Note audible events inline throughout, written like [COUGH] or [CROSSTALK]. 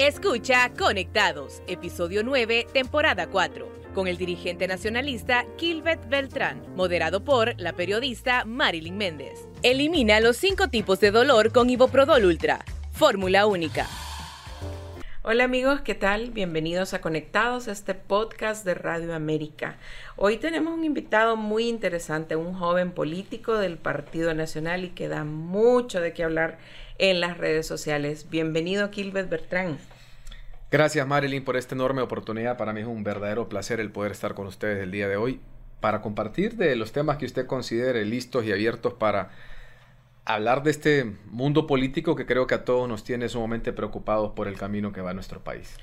Escucha Conectados, episodio 9, temporada 4, con el dirigente nacionalista Kilbert Beltrán, moderado por la periodista Marilyn Méndez. Elimina los cinco tipos de dolor con Iboprodol Ultra. Fórmula única. Hola amigos, ¿qué tal? Bienvenidos a Conectados, este podcast de Radio América. Hoy tenemos un invitado muy interesante, un joven político del Partido Nacional y que da mucho de qué hablar en las redes sociales. Bienvenido, Kilbert Bertrán. Gracias, Marilyn, por esta enorme oportunidad. Para mí es un verdadero placer el poder estar con ustedes el día de hoy para compartir de los temas que usted considere listos y abiertos para hablar de este mundo político que creo que a todos nos tiene sumamente preocupados por el camino que va a nuestro país.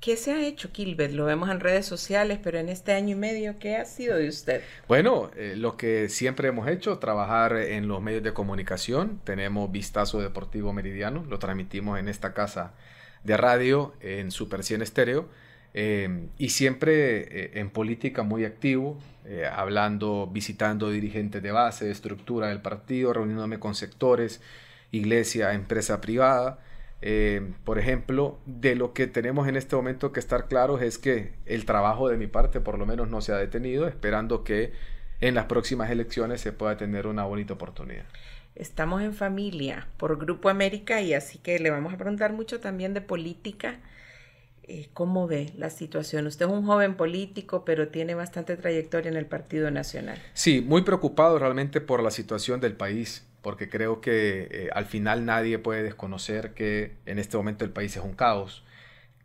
¿Qué se ha hecho, Kilbert? Lo vemos en redes sociales, pero en este año y medio, ¿qué ha sido de usted? Bueno, eh, lo que siempre hemos hecho, trabajar en los medios de comunicación. Tenemos Vistazo Deportivo Meridiano, lo transmitimos en esta casa de radio, en Super 100 Estéreo. Eh, y siempre eh, en política muy activo, eh, hablando, visitando dirigentes de base, estructura del partido, reuniéndome con sectores, iglesia, empresa privada. por ejemplo, de lo que tenemos en este momento que estar claros es que el trabajo de mi parte por lo menos no se ha detenido, esperando que en las próximas elecciones se pueda tener una bonita oportunidad. Estamos en familia por Grupo América y así que le vamos a preguntar mucho también de política eh, ¿cómo ve la situación? Usted es un joven político, pero tiene bastante trayectoria en el Partido Nacional. Sí, muy preocupado realmente por la situación del país, porque creo que eh, al final nadie puede desconocer que en este momento el país es un caos,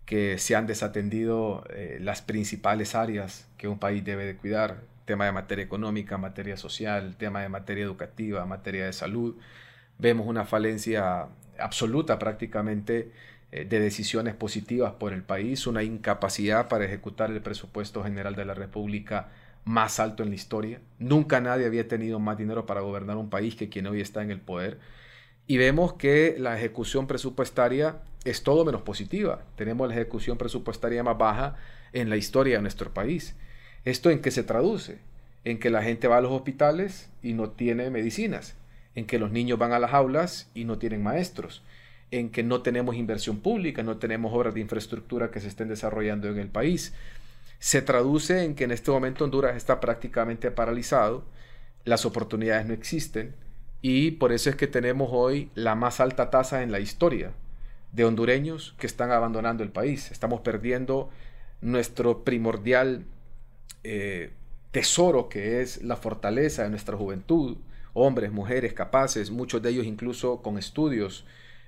que se han desatendido eh, las principales áreas que un país debe de cuidar, tema de materia económica, materia social, tema de materia educativa, materia de salud. Vemos una falencia absoluta prácticamente eh, de decisiones positivas por el país, una incapacidad para ejecutar el presupuesto general de la República más alto en la historia. Nunca nadie había tenido más dinero para gobernar un país que quien hoy está en el poder. Y vemos que la ejecución presupuestaria es todo menos positiva. Tenemos la ejecución presupuestaria más baja en la historia de nuestro país. ¿Esto en qué se traduce? En que la gente va a los hospitales y no tiene medicinas, en que los niños van a las aulas y no tienen maestros, en que no tenemos inversión pública, no tenemos obras de infraestructura que se estén desarrollando en el país. Se traduce en que en este momento Honduras está prácticamente paralizado, las oportunidades no existen y por eso es que tenemos hoy la más alta tasa en la historia de hondureños que están abandonando el país. Estamos perdiendo nuestro primordial eh, tesoro que es la fortaleza de nuestra juventud, hombres, mujeres capaces, muchos de ellos incluso con estudios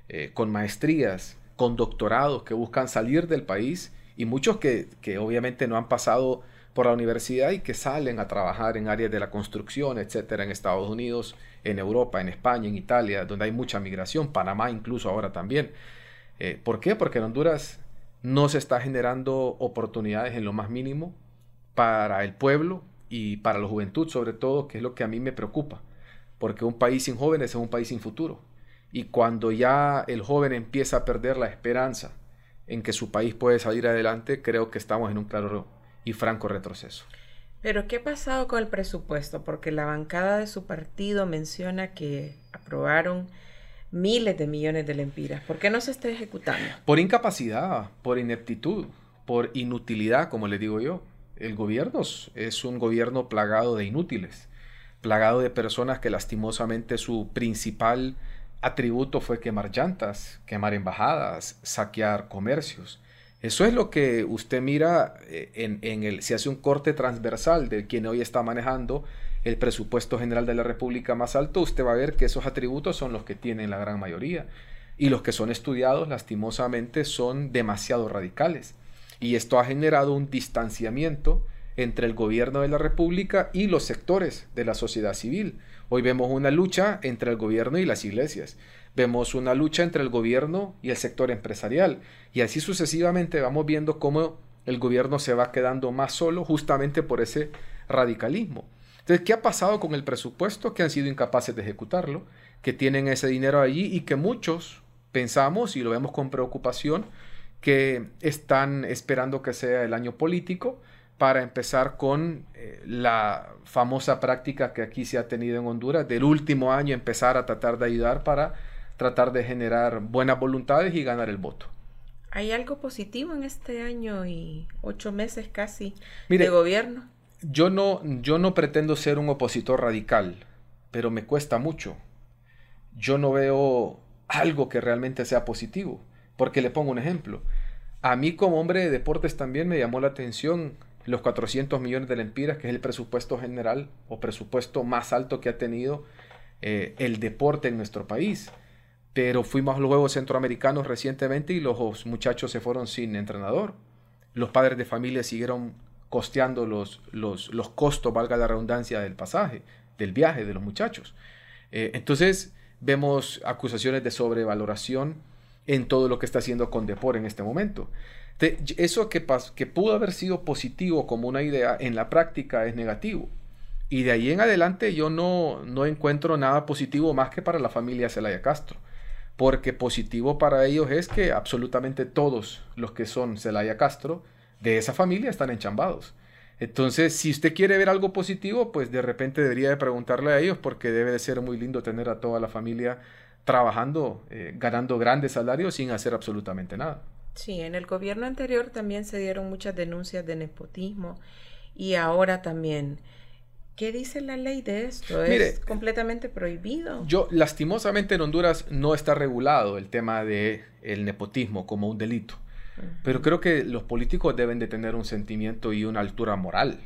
eh, con maestrías, con doctorados que buscan salir del país y muchos que, obviamente no han pasado por la universidad y que salen a trabajar en áreas de la construcción, etcétera, en Estados Unidos, en Europa, en España, en Italia, donde hay mucha migración, Panamá incluso ahora también. Eh, ¿Por qué? Porque en Honduras no se está generando oportunidades en lo más mínimo para el pueblo y para la juventud sobre todo, que es lo que a mí me preocupa, porque un país sin jóvenes es un país sin futuro. Y cuando ya el joven empieza a perder la esperanza en que su país puede salir adelante, creo que estamos en un claro y franco retroceso. Pero ¿qué ha pasado con el presupuesto? Porque la bancada de su partido menciona que aprobaron miles de millones de lempiras. ¿Por qué no se está ejecutando? Por incapacidad, por ineptitud, por inutilidad, como le digo yo. El gobierno es un gobierno plagado de inútiles, plagado de personas que lastimosamente su principal atributo fue quemar llantas, quemar embajadas, saquear comercios. Eso es lo que usted mira eh, en, en el, si hace un corte transversal de quien hoy está manejando el presupuesto general de la República más alto, usted va a ver que esos atributos son los que tienen la gran mayoría. Y los que son estudiados, lastimosamente, son demasiado radicales. Y esto ha generado un distanciamiento entre el gobierno de la República y los sectores de la sociedad civil. Hoy vemos una lucha entre el gobierno y las iglesias. Vemos una lucha entre el gobierno y el sector empresarial. Y así sucesivamente vamos viendo cómo el gobierno se va quedando más solo justamente por ese radicalismo. Entonces, ¿qué ha pasado con el presupuesto? Que han sido incapaces de ejecutarlo, que tienen ese dinero allí y que muchos pensamos y lo vemos con preocupación que están esperando que sea el año político para empezar con eh, la famosa práctica que aquí se ha tenido en Honduras, del último año empezar a tratar de ayudar para tratar de generar buenas voluntades y ganar el voto. ¿Hay algo positivo en este año y ocho meses casi de gobierno? Yo no, yo no pretendo ser un opositor radical, pero me cuesta mucho. Yo no veo algo que realmente sea positivo, porque le pongo un ejemplo. A mí como hombre de deportes también me llamó la atención los 400 millones de lempiras, que es el presupuesto general o presupuesto más alto que ha tenido eh, el deporte en nuestro país. Pero fuimos a los Juegos Centroamericanos recientemente y los muchachos se fueron sin entrenador. Los padres de familia siguieron costeando los, los, los costos, valga la redundancia, del pasaje, del viaje de los muchachos. Eh, entonces vemos acusaciones de sobrevaloración en todo lo que está haciendo con Depor en este momento. eso que, que pudo haber sido positivo como una idea, en la práctica es negativo. Y de ahí en adelante yo no, no encuentro nada positivo más que para la familia Celaya Castro. Porque positivo para ellos es que absolutamente todos los que son Celaya Castro de esa familia están enchambados. Entonces, si usted quiere ver algo positivo, pues de repente debería de preguntarle a ellos porque debe de ser muy lindo tener a toda la familia trabajando, eh, ganando grandes salarios sin hacer absolutamente nada. Sí, en el gobierno anterior también se dieron muchas denuncias de nepotismo y ahora también. ¿Qué dice la ley de esto? ¿Es completamente prohibido? Yo, lastimosamente en Honduras no está regulado el tema del el nepotismo como un delito. Pero creo que los políticos deben de tener un sentimiento y una altura moral.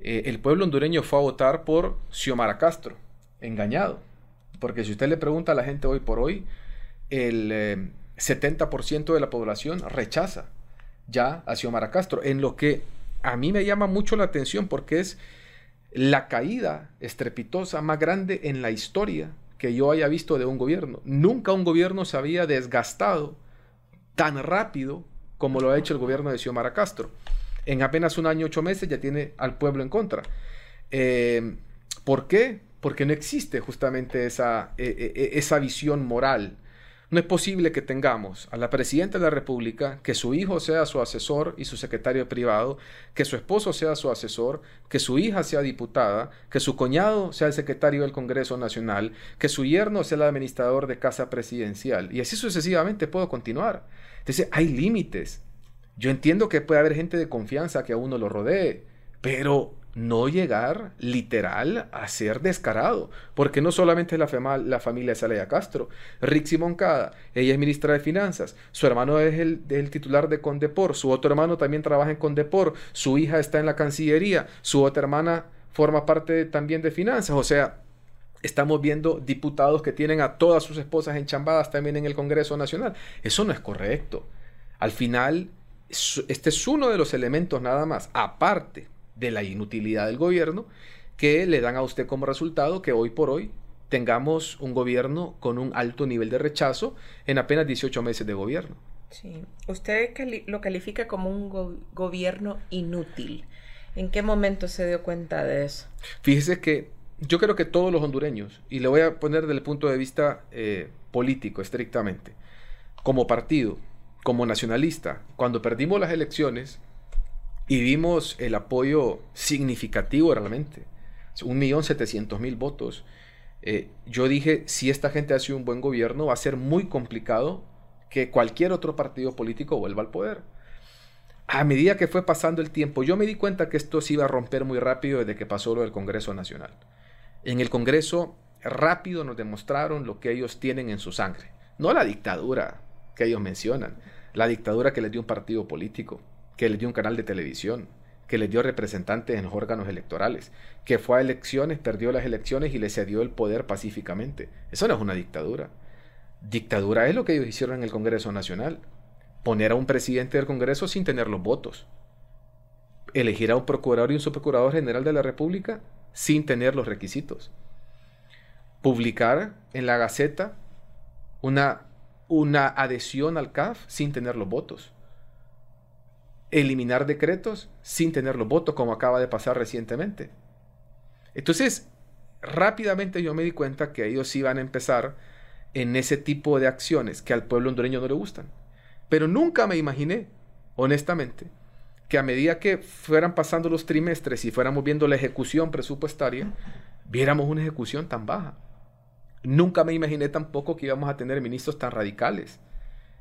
Eh, el pueblo hondureño fue a votar por Xiomara Castro, engañado. Porque si usted le pregunta a la gente hoy por hoy, el 70% eh, de la población rechaza ya a Xiomara Castro, en lo que a mí me llama mucho la atención porque es la caída estrepitosa más grande en la historia que yo haya visto de un gobierno. Nunca un gobierno se había desgastado tan rápido como lo ha hecho el gobierno de Xiomara Castro. En apenas un año ocho meses ya tiene al pueblo en contra. Eh, ¿Por qué? Porque no existe justamente esa, eh, eh, esa visión moral no es posible que tengamos a la presidenta de la República, que su hijo sea su asesor y su secretario privado, que su esposo sea su asesor, que su hija sea diputada, que su cuñado sea el secretario del Congreso Nacional, que su yerno sea el administrador de casa presidencial. Y así sucesivamente puedo continuar. Entonces, hay límites. Yo entiendo que puede haber gente de confianza que a uno lo rodee, pero no llegar literal a ser descarado, porque no solamente la, la familia Salaya Castro, Rixi Moncada, ella es ministra de Finanzas, su hermano es el, titular de Condepor, su otro hermano también trabaja en Condepor, su hija está en la Cancillería, su otra hermana forma parte también de Finanzas, o sea, estamos viendo diputados que tienen a todas sus esposas enchambadas también en el Congreso Nacional. Eso no es correcto. Al final, este es uno de los elementos nada más, aparte de la inutilidad del gobierno que le dan a usted como resultado que hoy por hoy tengamos un gobierno con un alto nivel de rechazo en apenas 18 meses de gobierno. Sí, usted lo califica como un gobierno inútil. ¿En qué momento se dio cuenta de eso? Fíjese que yo creo que todos los hondureños, y le voy a poner desde el punto de vista eh, político estrictamente, como partido, como nacionalista, cuando perdimos las elecciones, y vimos el apoyo significativo realmente. Un millón setecientos mil votos. Eh, yo dije, si esta gente hace un buen gobierno, va a ser muy complicado que cualquier otro partido político vuelva al poder. A medida que fue pasando el tiempo, yo me di cuenta que esto se iba a romper muy rápido desde que pasó lo del Congreso Nacional. En el Congreso rápido nos demostraron lo que ellos tienen en su sangre. No la dictadura que ellos mencionan, la dictadura que les dio un partido político que le dio un canal de televisión, que le dio representantes en los órganos electorales, que fue a elecciones, perdió las elecciones y le cedió el poder pacíficamente. Eso no es una dictadura. Dictadura es lo que ellos hicieron en el Congreso Nacional. Poner a un presidente del Congreso sin tener los votos. Elegir a un procurador y un subprocurador general de la República sin tener los requisitos. Publicar en la Gaceta una, una adhesión al CAF sin tener los votos eliminar decretos sin tener los votos, como acaba de pasar recientemente. Entonces, rápidamente yo me di cuenta que ellos iban a empezar en ese tipo de acciones que al pueblo hondureño no le gustan. Pero nunca me imaginé, honestamente, que a medida que fueran pasando los trimestres y fuéramos viendo la ejecución presupuestaria, viéramos una ejecución tan baja. Nunca me imaginé tampoco que íbamos a tener ministros tan radicales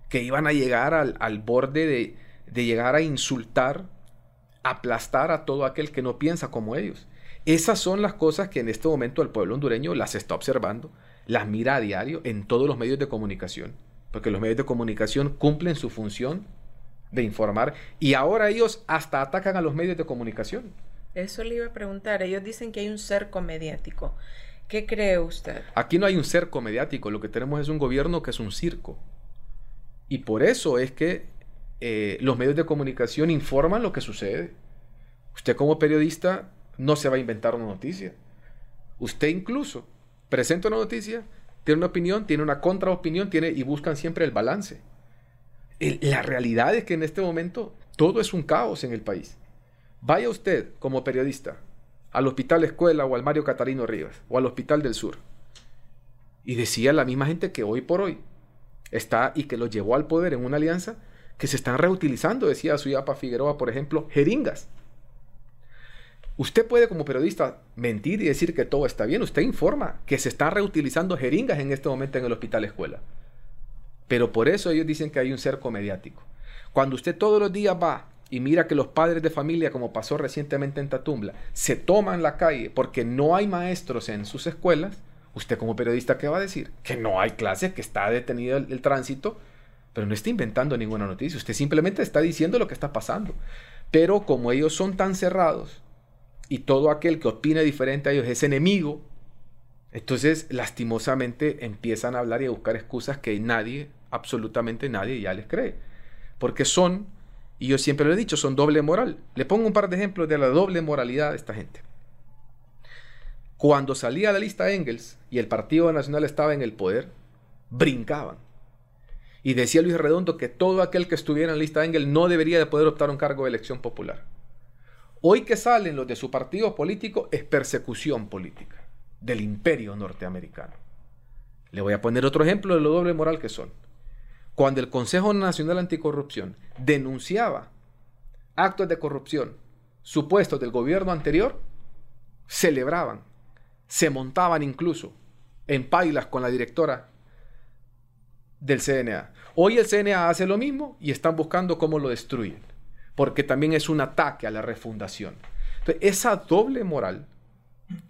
que iban a llegar al, borde de, de llegar a insultar, aplastar a todo aquel que no piensa como ellos. Esas son las cosas que en este momento el pueblo hondureño las está observando, las mira a diario en todos los medios de comunicación, porque los medios de comunicación cumplen su función de informar y ahora ellos hasta atacan a los medios de comunicación. Eso le iba a preguntar. Ellos dicen que hay un cerco mediático. ¿Qué cree usted? Aquí no hay un cerco mediático. Lo que tenemos es un gobierno que es un circo. Y por eso es que eh, los medios de comunicación informan lo que sucede. Usted como periodista no se va a inventar una noticia. Usted incluso presenta una noticia, tiene una opinión, tiene una contraopinión, tiene y buscan siempre el balance. la realidad es que en este momento todo es un caos en el país. Vaya usted como periodista al Hospital Escuela o al Mario Catarino Rivas o al Hospital del Sur. Y decía la misma gente que hoy por hoy está y que lo llevó al poder en una alianza que se están reutilizando, decía Suyapa Figueroa, por ejemplo, jeringas. Usted puede como periodista mentir y decir que todo está bien. Usted informa que se están reutilizando jeringas en este momento en el hospital escuela. Pero por eso ellos dicen que hay un cerco mediático. Cuando usted todos los días va y mira que los padres de familia, como pasó recientemente en Tatumbla, se toman la calle porque no hay maestros en sus escuelas, usted como periodista, ¿qué va a decir? Que no hay clases, que está detenido el, tránsito, pero no está inventando ninguna noticia, usted simplemente está diciendo lo que está pasando. Pero como ellos son tan cerrados y todo aquel que opine diferente a ellos es enemigo, entonces lastimosamente empiezan a hablar y a buscar excusas que nadie, absolutamente nadie ya les cree, porque son y yo siempre lo he dicho, son doble moral. Le pongo un par de ejemplos de la doble moralidad de esta gente. Cuando salía la lista Engels y el Partido Nacional estaba en el poder, brincaban. Y decía Luis Redondo que todo aquel que estuviera en la lista Engels no debería de poder optar un cargo de elección popular. Hoy que salen los de su partido político es persecución política del imperio norteamericano. Le voy a poner otro ejemplo de lo doble moral que son cuando el Consejo Nacional Anticorrupción denunciaba actos de corrupción supuestos del gobierno anterior, celebraban, se montaban incluso en pailas con la directora del CNA. Hoy el CNA hace lo mismo y están buscando cómo lo destruyen, porque también es un ataque a la refundación. Entonces, esa doble moral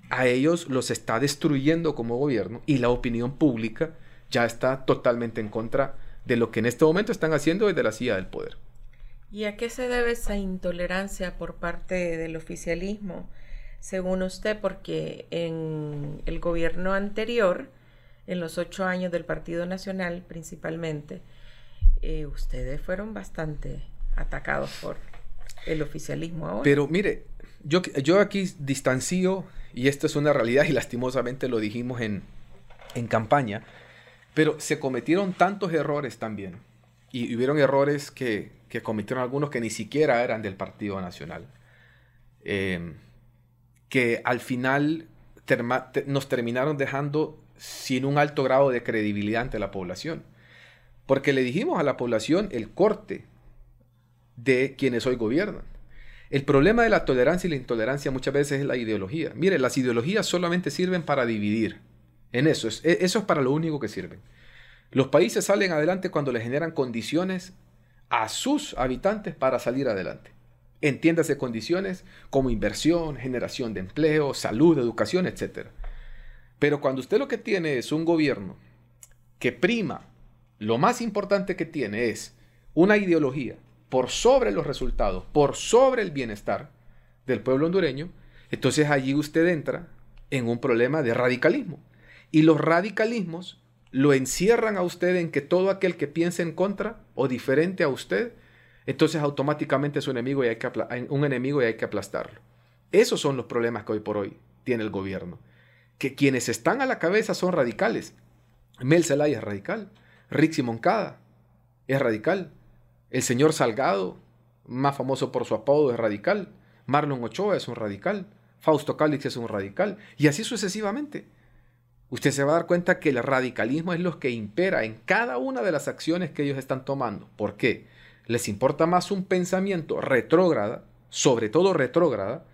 a ellos los está destruyendo como gobierno y la opinión pública ya está totalmente en contra de lo que en este momento están haciendo desde la silla del poder. ¿Y a qué se debe esa intolerancia por parte del oficialismo, según usted? Porque en el gobierno anterior, en los ocho años del Partido Nacional principalmente, eh, ustedes fueron bastante atacados por el oficialismo ahora. Pero mire, yo, yo aquí distancio, y esto es una realidad [LAUGHS] y lastimosamente lo dijimos en, en campaña, pero se cometieron tantos errores también. Y hubieron errores que, cometieron algunos que ni siquiera eran del Partido Nacional. Eh, que al final nos terminaron dejando sin un alto grado de credibilidad ante la población. Porque le dijimos a la población el corte de quienes hoy gobiernan. El problema de la tolerancia y la intolerancia muchas veces es la ideología. Mire, las ideologías solamente sirven para dividir. En eso, es, e, eso es para lo único que sirven. Los países salen adelante cuando le generan condiciones a sus habitantes para salir adelante. Entiéndase condiciones como inversión, generación de empleo, salud, educación, etc. Pero cuando usted lo que tiene es un gobierno que prima, lo más importante que tiene es una ideología por sobre los resultados, por sobre el bienestar del pueblo hondureño, entonces allí usted entra en un problema de radicalismo. Y los radicalismos lo encierran a usted en que todo aquel que piense en contra o diferente a usted, entonces automáticamente es un enemigo y hay que, un enemigo y hay que aplastarlo. Esos son los problemas que hoy por hoy tiene el gobierno. Que quienes están a la cabeza son radicales. Mel Zelaya es radical. Rixi Moncada es radical. El señor Salgado, más famoso por su apodo, es radical. Marlon Ochoa es un radical. Fausto Cálix es un radical. Y así sucesivamente usted se va a dar cuenta que el radicalismo es lo que impera en cada una de las acciones que ellos están tomando. ¿Por qué? Les importa más un pensamiento retrógrada, sobre todo retrógrada,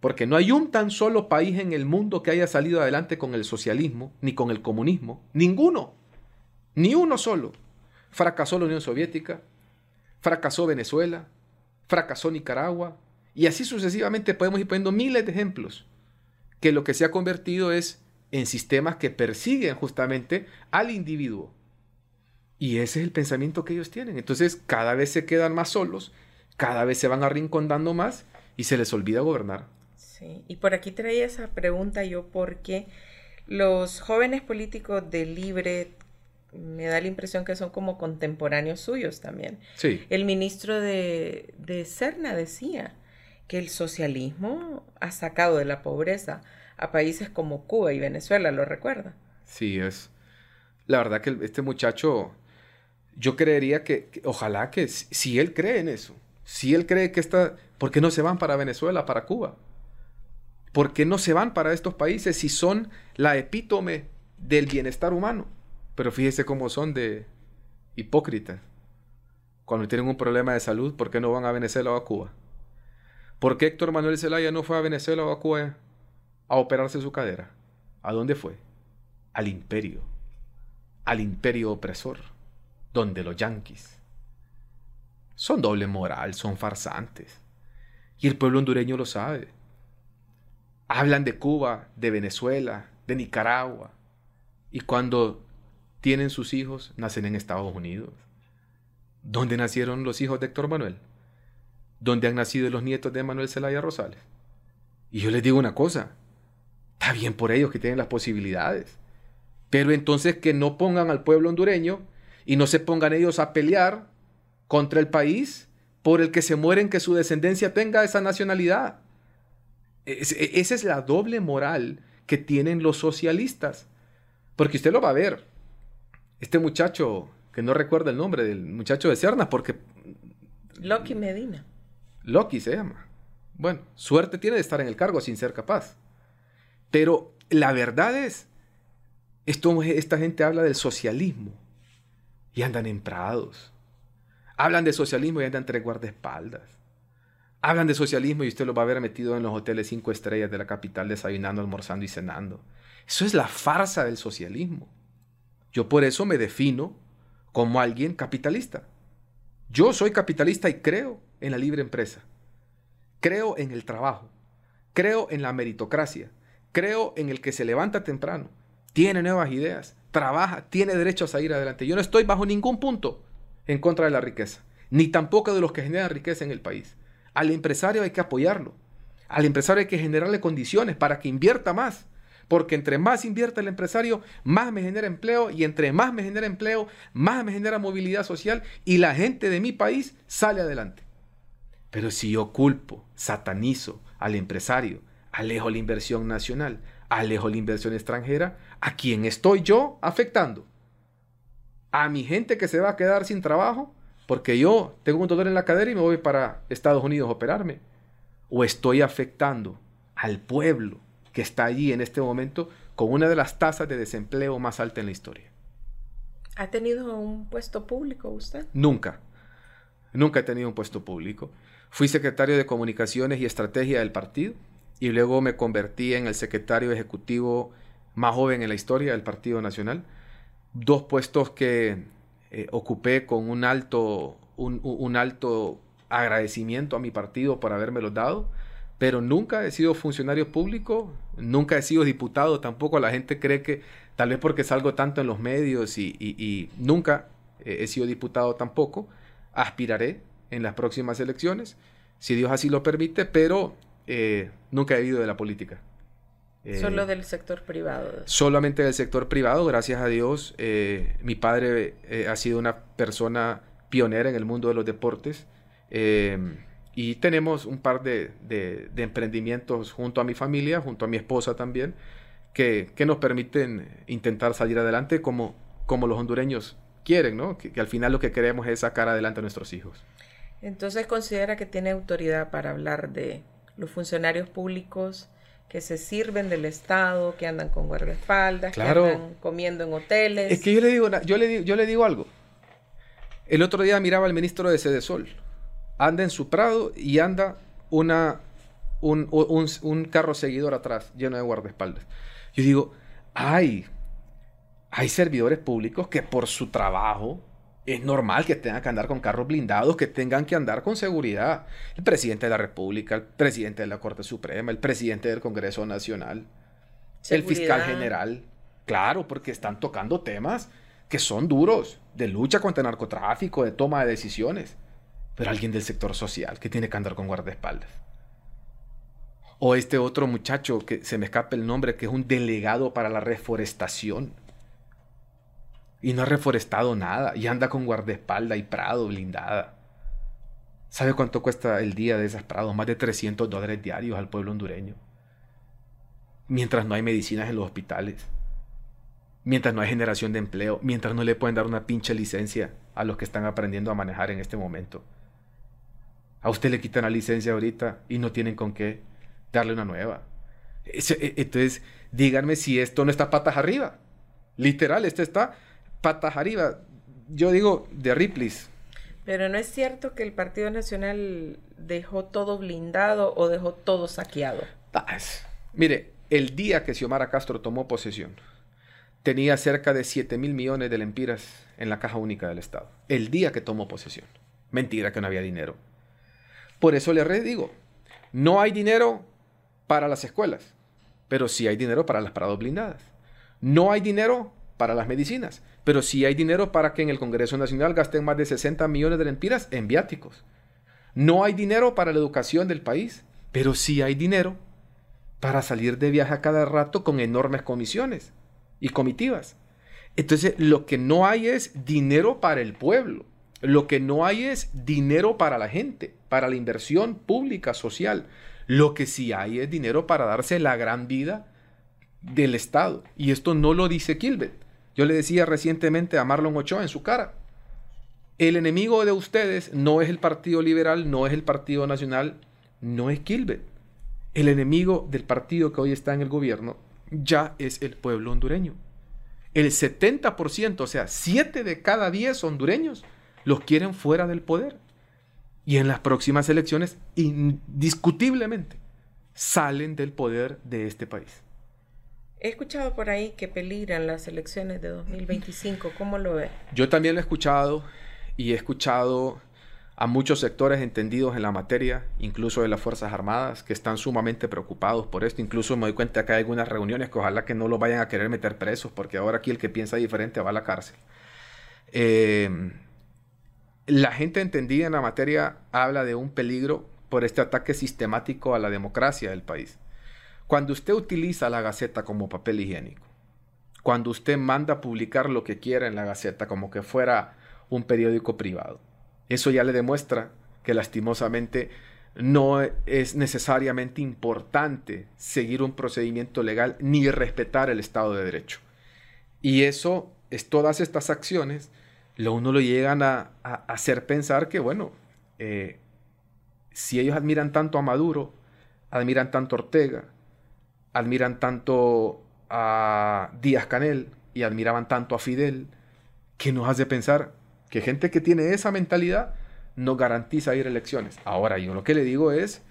porque no hay un tan solo país en el mundo que haya salido adelante con el socialismo, ni con el comunismo. Ninguno. Ni uno solo. fracasó la Unión Soviética, fracasó Venezuela, fracasó Nicaragua, y así sucesivamente podemos ir poniendo miles de ejemplos que lo que se ha convertido es en sistemas que persiguen justamente al individuo. Y ese es el pensamiento que ellos tienen. Entonces cada vez se quedan más solos, cada vez se van arrinconando más y se les olvida gobernar. Sí, y por aquí traía esa pregunta yo porque los jóvenes políticos de Libre me da la impresión que son como contemporáneos suyos también. Sí. El ministro de, de Cerna decía que el socialismo ha sacado de la pobreza a países como Cuba y Venezuela, ¿lo recuerda? Sí, es. La verdad que este muchacho, yo creería que, ojalá que si él cree en eso, si él cree que está, ¿por qué no se van para Venezuela, para Cuba? ¿Por qué no se van para estos países si son la epítome del bienestar humano? Pero fíjese cómo son de hipócritas. Cuando tienen un problema de salud, ¿por qué no van a Venezuela o a Cuba? ¿Por qué Héctor Manuel Zelaya no fue a Venezuela o a Cuba a operarse su cadera? ¿A dónde fue? Al imperio. Al imperio opresor, donde los yanquis son doble moral, son farsantes. Y el pueblo hondureño lo sabe. Hablan de Cuba, de Venezuela, de Nicaragua. Y cuando tienen sus hijos, nacen en Estados Unidos. ¿Dónde nacieron los hijos de Héctor Manuel? donde han nacido los nietos de Manuel Zelaya Rosales. Y yo les digo una cosa, está bien por ellos que tienen las posibilidades, pero entonces que no pongan al pueblo hondureño y no se pongan ellos a pelear contra el país por el que se mueren que su descendencia tenga esa nacionalidad. E, esa es la doble moral que tienen los socialistas. Porque usted lo va a ver. Este muchacho, que no recuerda el nombre del muchacho de Cernas, porque... Loki Medina. Loki se llama. Bueno, suerte tiene de estar en el cargo sin ser capaz. Pero la verdad es, esto, esta gente habla del socialismo y andan en prados. Hablan de socialismo y andan entre guardaespaldas. Hablan de socialismo y usted lo va a ver metido en los hoteles cinco estrellas de la capital desayunando, almorzando y cenando. Eso es la farsa del socialismo. Yo por eso me defino como alguien capitalista. Yo soy capitalista y creo en la libre empresa. Creo en el trabajo. Creo en la meritocracia. Creo en el que se levanta temprano, tiene nuevas ideas, trabaja, tiene derecho a salir adelante. Yo no estoy bajo ningún punto en contra de la riqueza, ni tampoco de los que generan riqueza en el país. Al empresario hay que apoyarlo. Al empresario hay que generarle condiciones para que invierta más. Porque entre más invierta el empresario, más me genera empleo y entre más me genera empleo, más me genera movilidad social y la gente de mi país sale adelante. Pero si yo culpo, satanizo al empresario, alejo la inversión nacional, alejo la inversión extranjera, ¿a quién estoy yo afectando? ¿A mi gente que se va a quedar sin trabajo? Porque yo tengo un dolor en la cadera y me voy para Estados Unidos a operarme. ¿O estoy afectando al pueblo que está allí en este momento con una de las tasas de desempleo más alta en la historia? ¿Ha tenido un puesto público usted? Nunca. Nunca he tenido un puesto público. Fui secretario de Comunicaciones y Estrategia del partido y luego me convertí en el secretario ejecutivo más joven en la historia del Partido Nacional. Dos puestos que eh, ocupé con un alto, un, alto agradecimiento a mi partido por los dado, pero nunca he sido funcionario público, nunca he sido diputado tampoco. La gente cree que tal vez porque salgo tanto en los medios y, nunca he sido diputado tampoco, aspiraré en las próximas elecciones, si Dios así lo permite, pero eh, nunca he vivido de la política. Eh, Solo del sector privado. Solamente del sector privado, gracias a Dios. Eh, mi padre ha sido una persona pionera en el mundo de los deportes y tenemos un par de, de, emprendimientos junto a mi familia, junto a mi esposa también, que, que nos permiten intentar salir adelante como, como los hondureños quieren, ¿no? Que, que, al final lo que queremos es sacar adelante a nuestros hijos. Entonces considera que tiene autoridad para hablar de los funcionarios públicos que se sirven del Estado, que andan con guardaespaldas, que andan comiendo en hoteles. Es que yo le digo, yo le, yo le digo algo. El otro día miraba al ministro de Sede Sol. Anda en su prado y anda una, un, un, un carro seguidor atrás, lleno de guardaespaldas. Yo digo, hay, hay servidores públicos que por su trabajo Es normal que tengan que andar con carros blindados, que tengan que andar con seguridad. El presidente de la República, el presidente de la Corte Suprema, el presidente del Congreso Nacional, el fiscal general. Claro, porque están tocando temas que son duros, de lucha contra el narcotráfico, de toma de decisiones. Pero alguien del sector social que tiene que andar con guardaespaldas. O este otro muchacho que se me escapa el nombre, que es un delegado para la reforestación. Y no ha reforestado nada. Y anda con guardaespaldas y prado blindada. ¿Sabe cuánto cuesta el día de esas prados? Más de 300 dólares diarios al pueblo hondureño. Mientras no hay medicinas en los hospitales. Mientras no hay generación de empleo. Mientras no le pueden dar una pinche licencia a los que están aprendiendo a manejar en este momento. A usted le quitan la licencia ahorita y no tienen con qué darle una nueva. E, entonces, díganme si esto no está patas arriba. Literal, esto está patas arriba. Yo digo de Ripley's. Pero no es cierto que el Partido Nacional dejó todo blindado o dejó todo saqueado. Ah, mire, el día que Xiomara Castro tomó posesión, tenía cerca de 7 mil millones de lempiras en la caja única del Estado. El día que tomó posesión. Mentira que no había dinero. Por eso le redigo, no hay dinero para las escuelas, pero sí hay dinero para las paradas blindadas. No hay dinero para las medicinas, pero sí hay dinero para que en el Congreso Nacional gasten más de 60 millones de lempiras en viáticos. No hay dinero para la educación del país, pero sí hay dinero para salir de viaje a cada rato con enormes comisiones y comitivas. Entonces, lo que no hay es dinero para el pueblo. Lo que no hay es dinero para la gente, para la inversión pública, social. Lo que sí hay es dinero para darse la gran vida del Estado. Y esto no lo dice Kilbert. Yo le decía recientemente a Marlon Ochoa en su cara. El enemigo de ustedes no es el Partido Liberal, no es el Partido Nacional, no es Kilbert. El enemigo del partido que hoy está en el gobierno ya es el pueblo hondureño. El 70%, o sea, 7 de cada 10 hondureños los quieren fuera del poder. Y en las próximas elecciones, indiscutiblemente, salen del poder de este país. He escuchado por ahí que peligran las elecciones de 2025. ¿Cómo lo ve? Yo también lo he escuchado y he escuchado a muchos sectores entendidos en la materia, incluso de las Fuerzas Armadas, que están sumamente preocupados por esto. Incluso me doy cuenta que hay algunas reuniones que ojalá que no lo vayan a querer meter presos, porque ahora aquí el que piensa diferente va a la cárcel. Eh, la gente entendida en la materia habla de un peligro por este ataque sistemático a la democracia del país. Cuando usted utiliza la Gaceta como papel higiénico, cuando usted manda publicar lo que quiera en la Gaceta como que fuera un periódico privado, eso ya le demuestra que lastimosamente no es necesariamente importante seguir un procedimiento legal ni respetar el Estado de Derecho. Y eso es todas estas acciones lo uno lo llegan a, hacer pensar que, bueno, eh, si ellos admiran tanto a Maduro, admiran tanto a Ortega, admiran tanto a Díaz Canel y admiraban tanto a Fidel, que nos hace pensar que gente que tiene esa mentalidad no garantiza ir a elecciones. Ahora, yo lo que le digo es,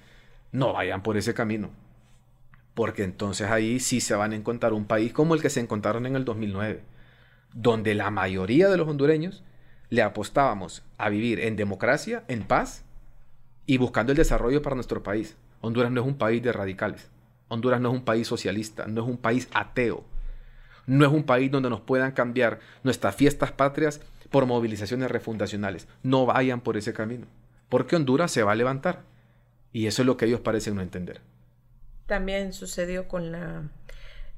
no vayan por ese camino, porque entonces ahí sí se van a encontrar un país como el que se encontraron en el 2009 donde la mayoría de los hondureños le apostábamos a vivir en democracia, en paz y buscando el desarrollo para nuestro país. Honduras no es un país de radicales. Honduras no es un país socialista, no es un país ateo. No es un país donde nos puedan cambiar nuestras fiestas patrias por movilizaciones refundacionales. No vayan por ese camino, porque Honduras se va a levantar. Y eso es lo que ellos parecen no entender. También sucedió con la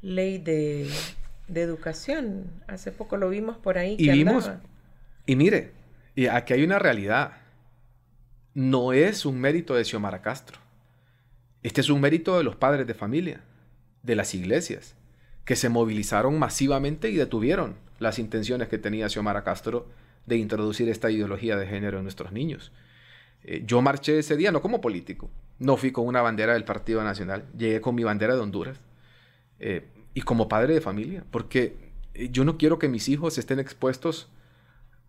ley de de educación. Hace poco lo vimos por ahí. Y vimos, y mire, y aquí hay una realidad. No es un mérito de Xiomara Castro. Este es un mérito de los padres de familia, de las iglesias, que se movilizaron masivamente y detuvieron las intenciones que tenía Xiomara Castro de introducir esta ideología de género en nuestros niños. Eh, yo marché ese día no como político, no fui con una bandera del Partido Nacional, llegué con mi bandera de Honduras. Eh, y como padre de familia, porque eh, yo no quiero que mis hijos estén expuestos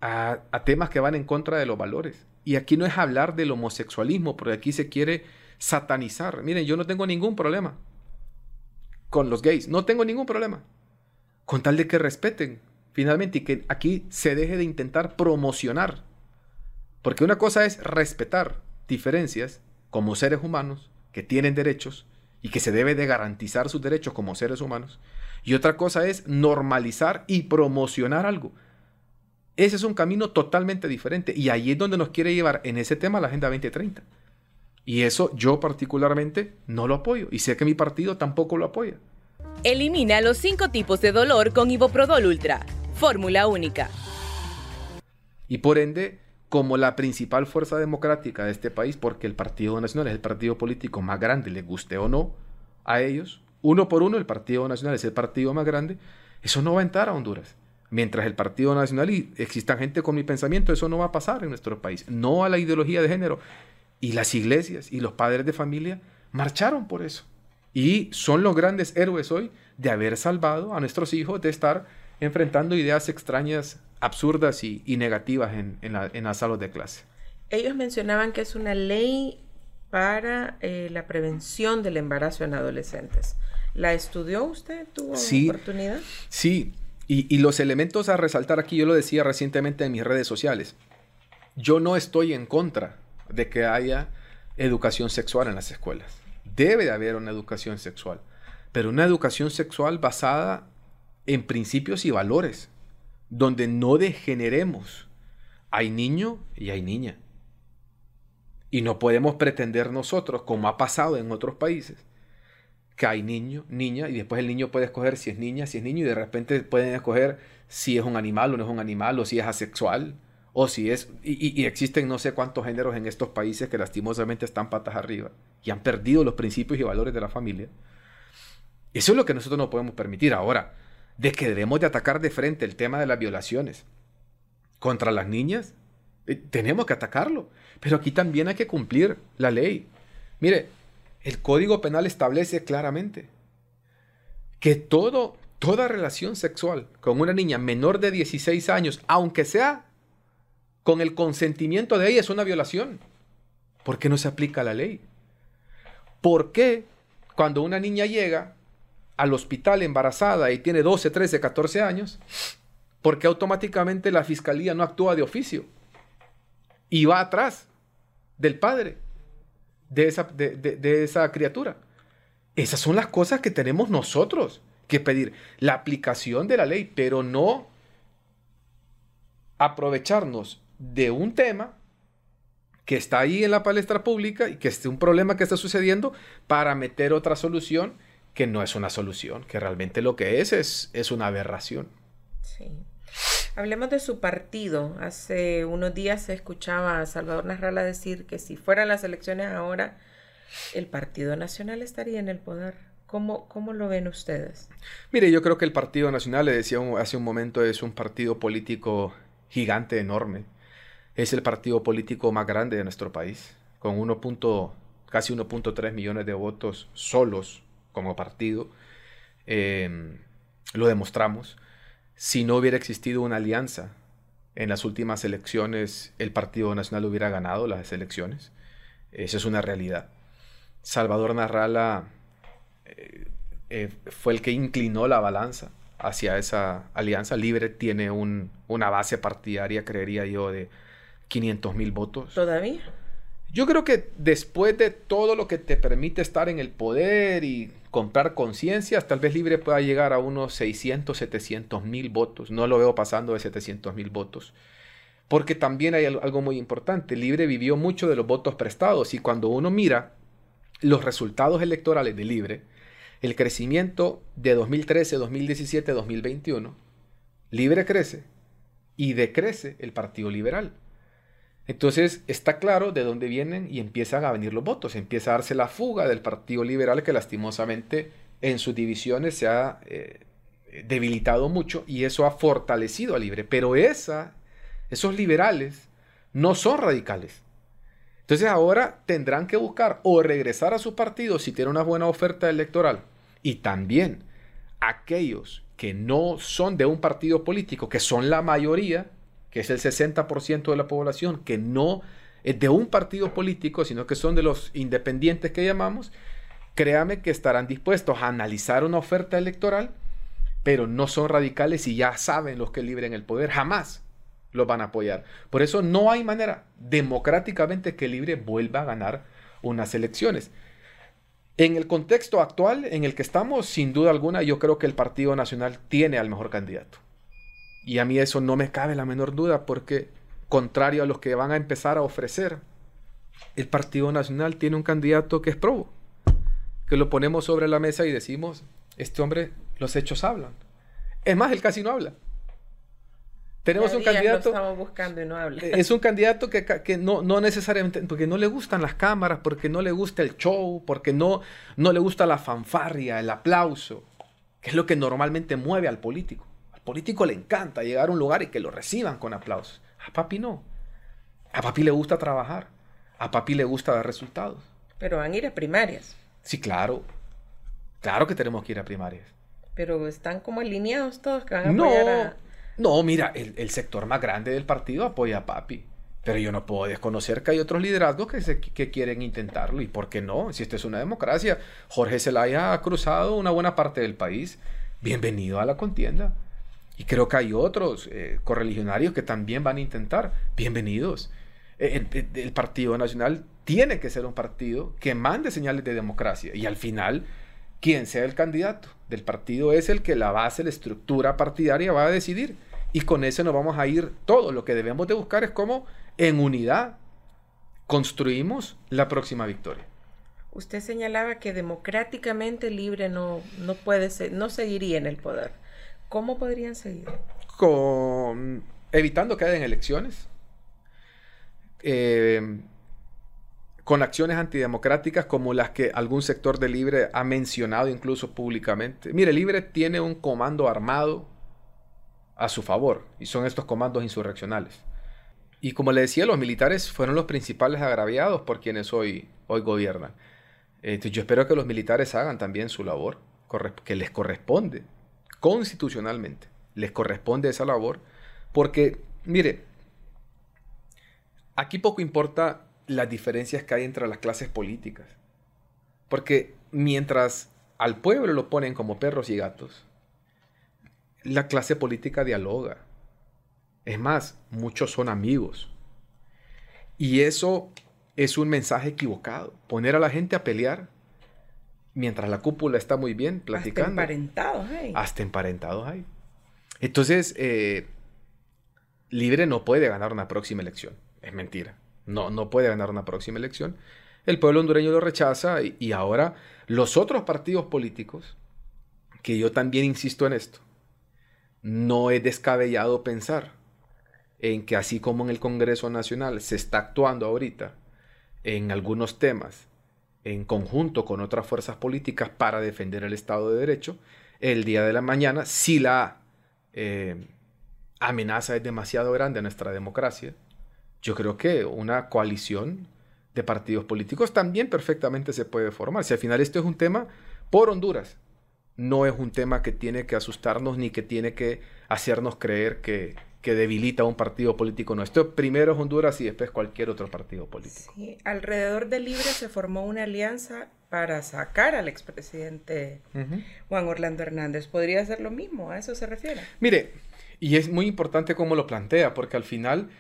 a, temas que van en contra de los valores. Y aquí no es hablar del homosexualismo, porque aquí se quiere satanizar. Miren, yo no tengo ningún problema con los gays, no tengo ningún problema. Con tal de que respeten finalmente, y que aquí se deje de intentar promocionar. Porque una cosa es respetar diferencias como seres humanos que tienen derechos y que se debe de garantizar sus derechos como seres humanos. Y otra cosa es normalizar y promocionar algo. Ese es un camino totalmente diferente y ahí es donde nos quiere llevar en ese tema la Agenda 2030. Y eso yo particularmente no lo apoyo y sé que mi partido tampoco lo apoya. Elimina los cinco tipos de dolor con Iboprodol Ultra. Fórmula única. Y por ende, como la principal fuerza democrática de este país, porque el Partido Nacional es el partido político más grande, le guste o no a ellos, uno por uno el Partido Nacional es el partido más grande, eso no va a entrar a Honduras. Mientras el Partido Nacional y exista gente con mi pensamiento, eso no va a pasar en nuestro país. No a la ideología de género. Y las iglesias y los padres de familia marcharon por eso. Y son los grandes héroes hoy de haber salvado a nuestros hijos de estar enfrentando ideas extrañas, absurdas y, negativas en, en, la, las salas de clase. Ellos mencionaban que es una ley para eh, la prevención del embarazo en adolescentes. ¿La estudió usted? ¿Tuvo sí, oportunidad? Sí, y, los elementos a resaltar aquí, yo lo decía recientemente en mis redes sociales. Yo no estoy en contra de que haya educación sexual en las escuelas. Debe de haber una educación sexual, pero una educación sexual basada en principios y valores, donde no degeneremos. Hay niño y hay niña. Y no podemos pretender nosotros, como ha pasado en otros países, que hay niño, niña, y después el niño puede escoger si es niña, si es niño, y de repente pueden escoger si es un animal o no es un animal, o si es asexual, o si es... Y, existen no sé cuántos géneros en estos países que lastimosamente están patas arriba y han perdido los principios y valores de la familia. Eso es lo que nosotros no podemos permitir ahora, de que debemos de atacar de frente el tema de las violaciones contra las niñas. Eh, tenemos que atacarlo, pero aquí también hay que cumplir la ley. Mire, el Código Penal establece claramente que todo, toda relación sexual con una niña menor de 16 años, aunque sea con el consentimiento de ella, es una violación. ¿Por qué no se aplica la ley? ¿Por qué cuando una niña llega al hospital embarazada y tiene 12, 13, 14 años, por qué automáticamente la fiscalía no actúa de oficio y va atrás del padre? de esa, de, esa criatura. Esas son las cosas que tenemos nosotros que pedir. La aplicación de la ley, pero no aprovecharnos de un tema que está ahí en la palestra pública y que es un problema que está sucediendo para meter otra solución que no es una solución, que realmente lo que es es, es una aberración. Sí. Hablemos de su partido. Hace unos días se escuchaba a Salvador Narrala decir que si fueran las elecciones ahora, el Partido Nacional estaría en el poder. ¿Cómo, cómo lo ven ustedes? Mire, yo creo que el Partido Nacional, le decía hace un momento, es un partido político gigante, enorme. Es el partido político más grande de nuestro país, con 1. casi 1.3 millones de votos solos como partido. Eh, lo demostramos si no hubiera existido una alianza en las últimas elecciones, el Partido Nacional hubiera ganado las elecciones. Esa es una realidad. Salvador Narrala eh, eh, fue el que inclinó la balanza hacia esa alianza. Libre tiene una base partidaria, creería yo, de 500 mil votos. ¿Todavía? Yo creo que después de todo lo que te permite estar en el poder y comprar conciencias, tal vez Libre pueda llegar a unos 600, 700 mil votos. No lo veo pasando de 700 mil votos. Porque también hay algo muy importante. Libre vivió mucho de los votos prestados y cuando uno mira los resultados electorales de Libre, el crecimiento de 2013, 2017, 2021, Libre crece y decrece el Partido Liberal. Entonces está claro de dónde vienen y empiezan a venir los votos, empieza a darse la fuga del Partido Liberal que lastimosamente en sus divisiones se ha eh, debilitado mucho y eso ha fortalecido a Libre. Pero esos liberales no son radicales. Entonces ahora tendrán que buscar o regresar a su partido si tiene una buena oferta electoral y también aquellos que no son de un partido político, que son la mayoría, es el 60% de la población, que no es de un partido político, sino que son de los independientes que llamamos, créame que estarán dispuestos a analizar una oferta electoral, pero no son radicales y ya saben los que libren el poder, jamás los van a apoyar. Por eso no hay manera democráticamente que Libre vuelva a ganar unas elecciones. En el contexto actual en el que estamos, sin duda alguna, yo creo que el Partido Nacional tiene al mejor candidato. Y a mí eso no me cabe la menor duda porque, contrario a los que van a empezar a ofrecer, el Partido Nacional tiene un candidato que es probo, que lo ponemos sobre la mesa y decimos, este hombre, los hechos hablan. Es más, él casi no habla. Tenemos un candidato. estamos buscando y no habla. Eh, es un candidato que, que, no, no necesariamente. Porque no le gustan las cámaras, porque no le gusta el show, porque no, no le gusta la fanfarria, el aplauso, que es lo que normalmente mueve al político. Político le encanta llegar a un lugar y que lo reciban con aplausos. A papi no. A papi le gusta trabajar. A papi le gusta dar resultados. Pero van a ir a primarias. Sí, claro. Claro que tenemos que ir a primarias. Pero están como alineados todos que van a apoyar a no, mira, el, sector más grande del partido apoya a Papi. Pero yo no puedo desconocer que hay otros liderazgos que, se, que quieren intentarlo. ¿Y por qué no? Si esto es una democracia. Jorge Zelaya ha cruzado una buena parte del país. Bienvenido a la contienda. Y creo que hay otros eh, correligionarios que también van a intentar. Bienvenidos. El, el, Partido Nacional tiene que ser un partido que mande señales de democracia. Y al final, quien sea el candidato del partido es el que la base, la estructura partidaria va a decidir y con eso nos vamos a ir todo. Lo que debemos de buscar es cómo en unidad construimos la próxima victoria. Usted señalaba que democráticamente libre no, no puede ser, no seguiría en el poder. ¿Cómo podrían seguir? Con, evitando que hayan elecciones, eh, con acciones antidemocráticas como las que algún sector de Libre ha mencionado incluso públicamente. Mire, Libre tiene un comando armado a su favor, y son estos comandos insurreccionales. Y como le decía, los militares fueron los principales agraviados por quienes hoy, hoy gobiernan. Este, yo espero que los militares hagan también su labor, que les corresponde, constitucionalmente, les corresponde esa labor, porque, mire, aquí poco importa las diferencias que hay entre las clases políticas, porque mientras al pueblo lo ponen como perros y gatos, la clase política dialoga. Es más, muchos son amigos. Y eso es un mensaje equivocado. Poner a la gente a pelear mientras la cúpula está muy bien platicando. Hasta emparentados hay. Hasta emparentados hay. Entonces, eh, Libre no puede ganar una próxima elección. Es mentira. No, no puede ganar una próxima elección. El pueblo hondureño lo rechaza y ahora los otros partidos políticos, que yo también insisto en esto, no es descabellado pensar en que así como en el Congreso Nacional se está actuando ahorita en algunos temas en conjunto con otras fuerzas políticas para defender el Estado de Derecho, el día de la mañana, si la eh, amenaza es demasiado grande a nuestra democracia, yo creo que una coalición de partidos políticos también perfectamente se puede formar. Si al final esto es un tema por Honduras, no es un tema que tiene que asustarnos ni que tiene que hacernos creer que, debilita a un partido político nuestro. Primero es Honduras y después cualquier otro partido político. Sí, alrededor de Libre se formó una alianza para sacar al expresidente Juan Orlando Hernández. ¿Podría ser lo mismo? ¿A eso se refiere? Mire, y es muy importante cómo lo plantea, porque al final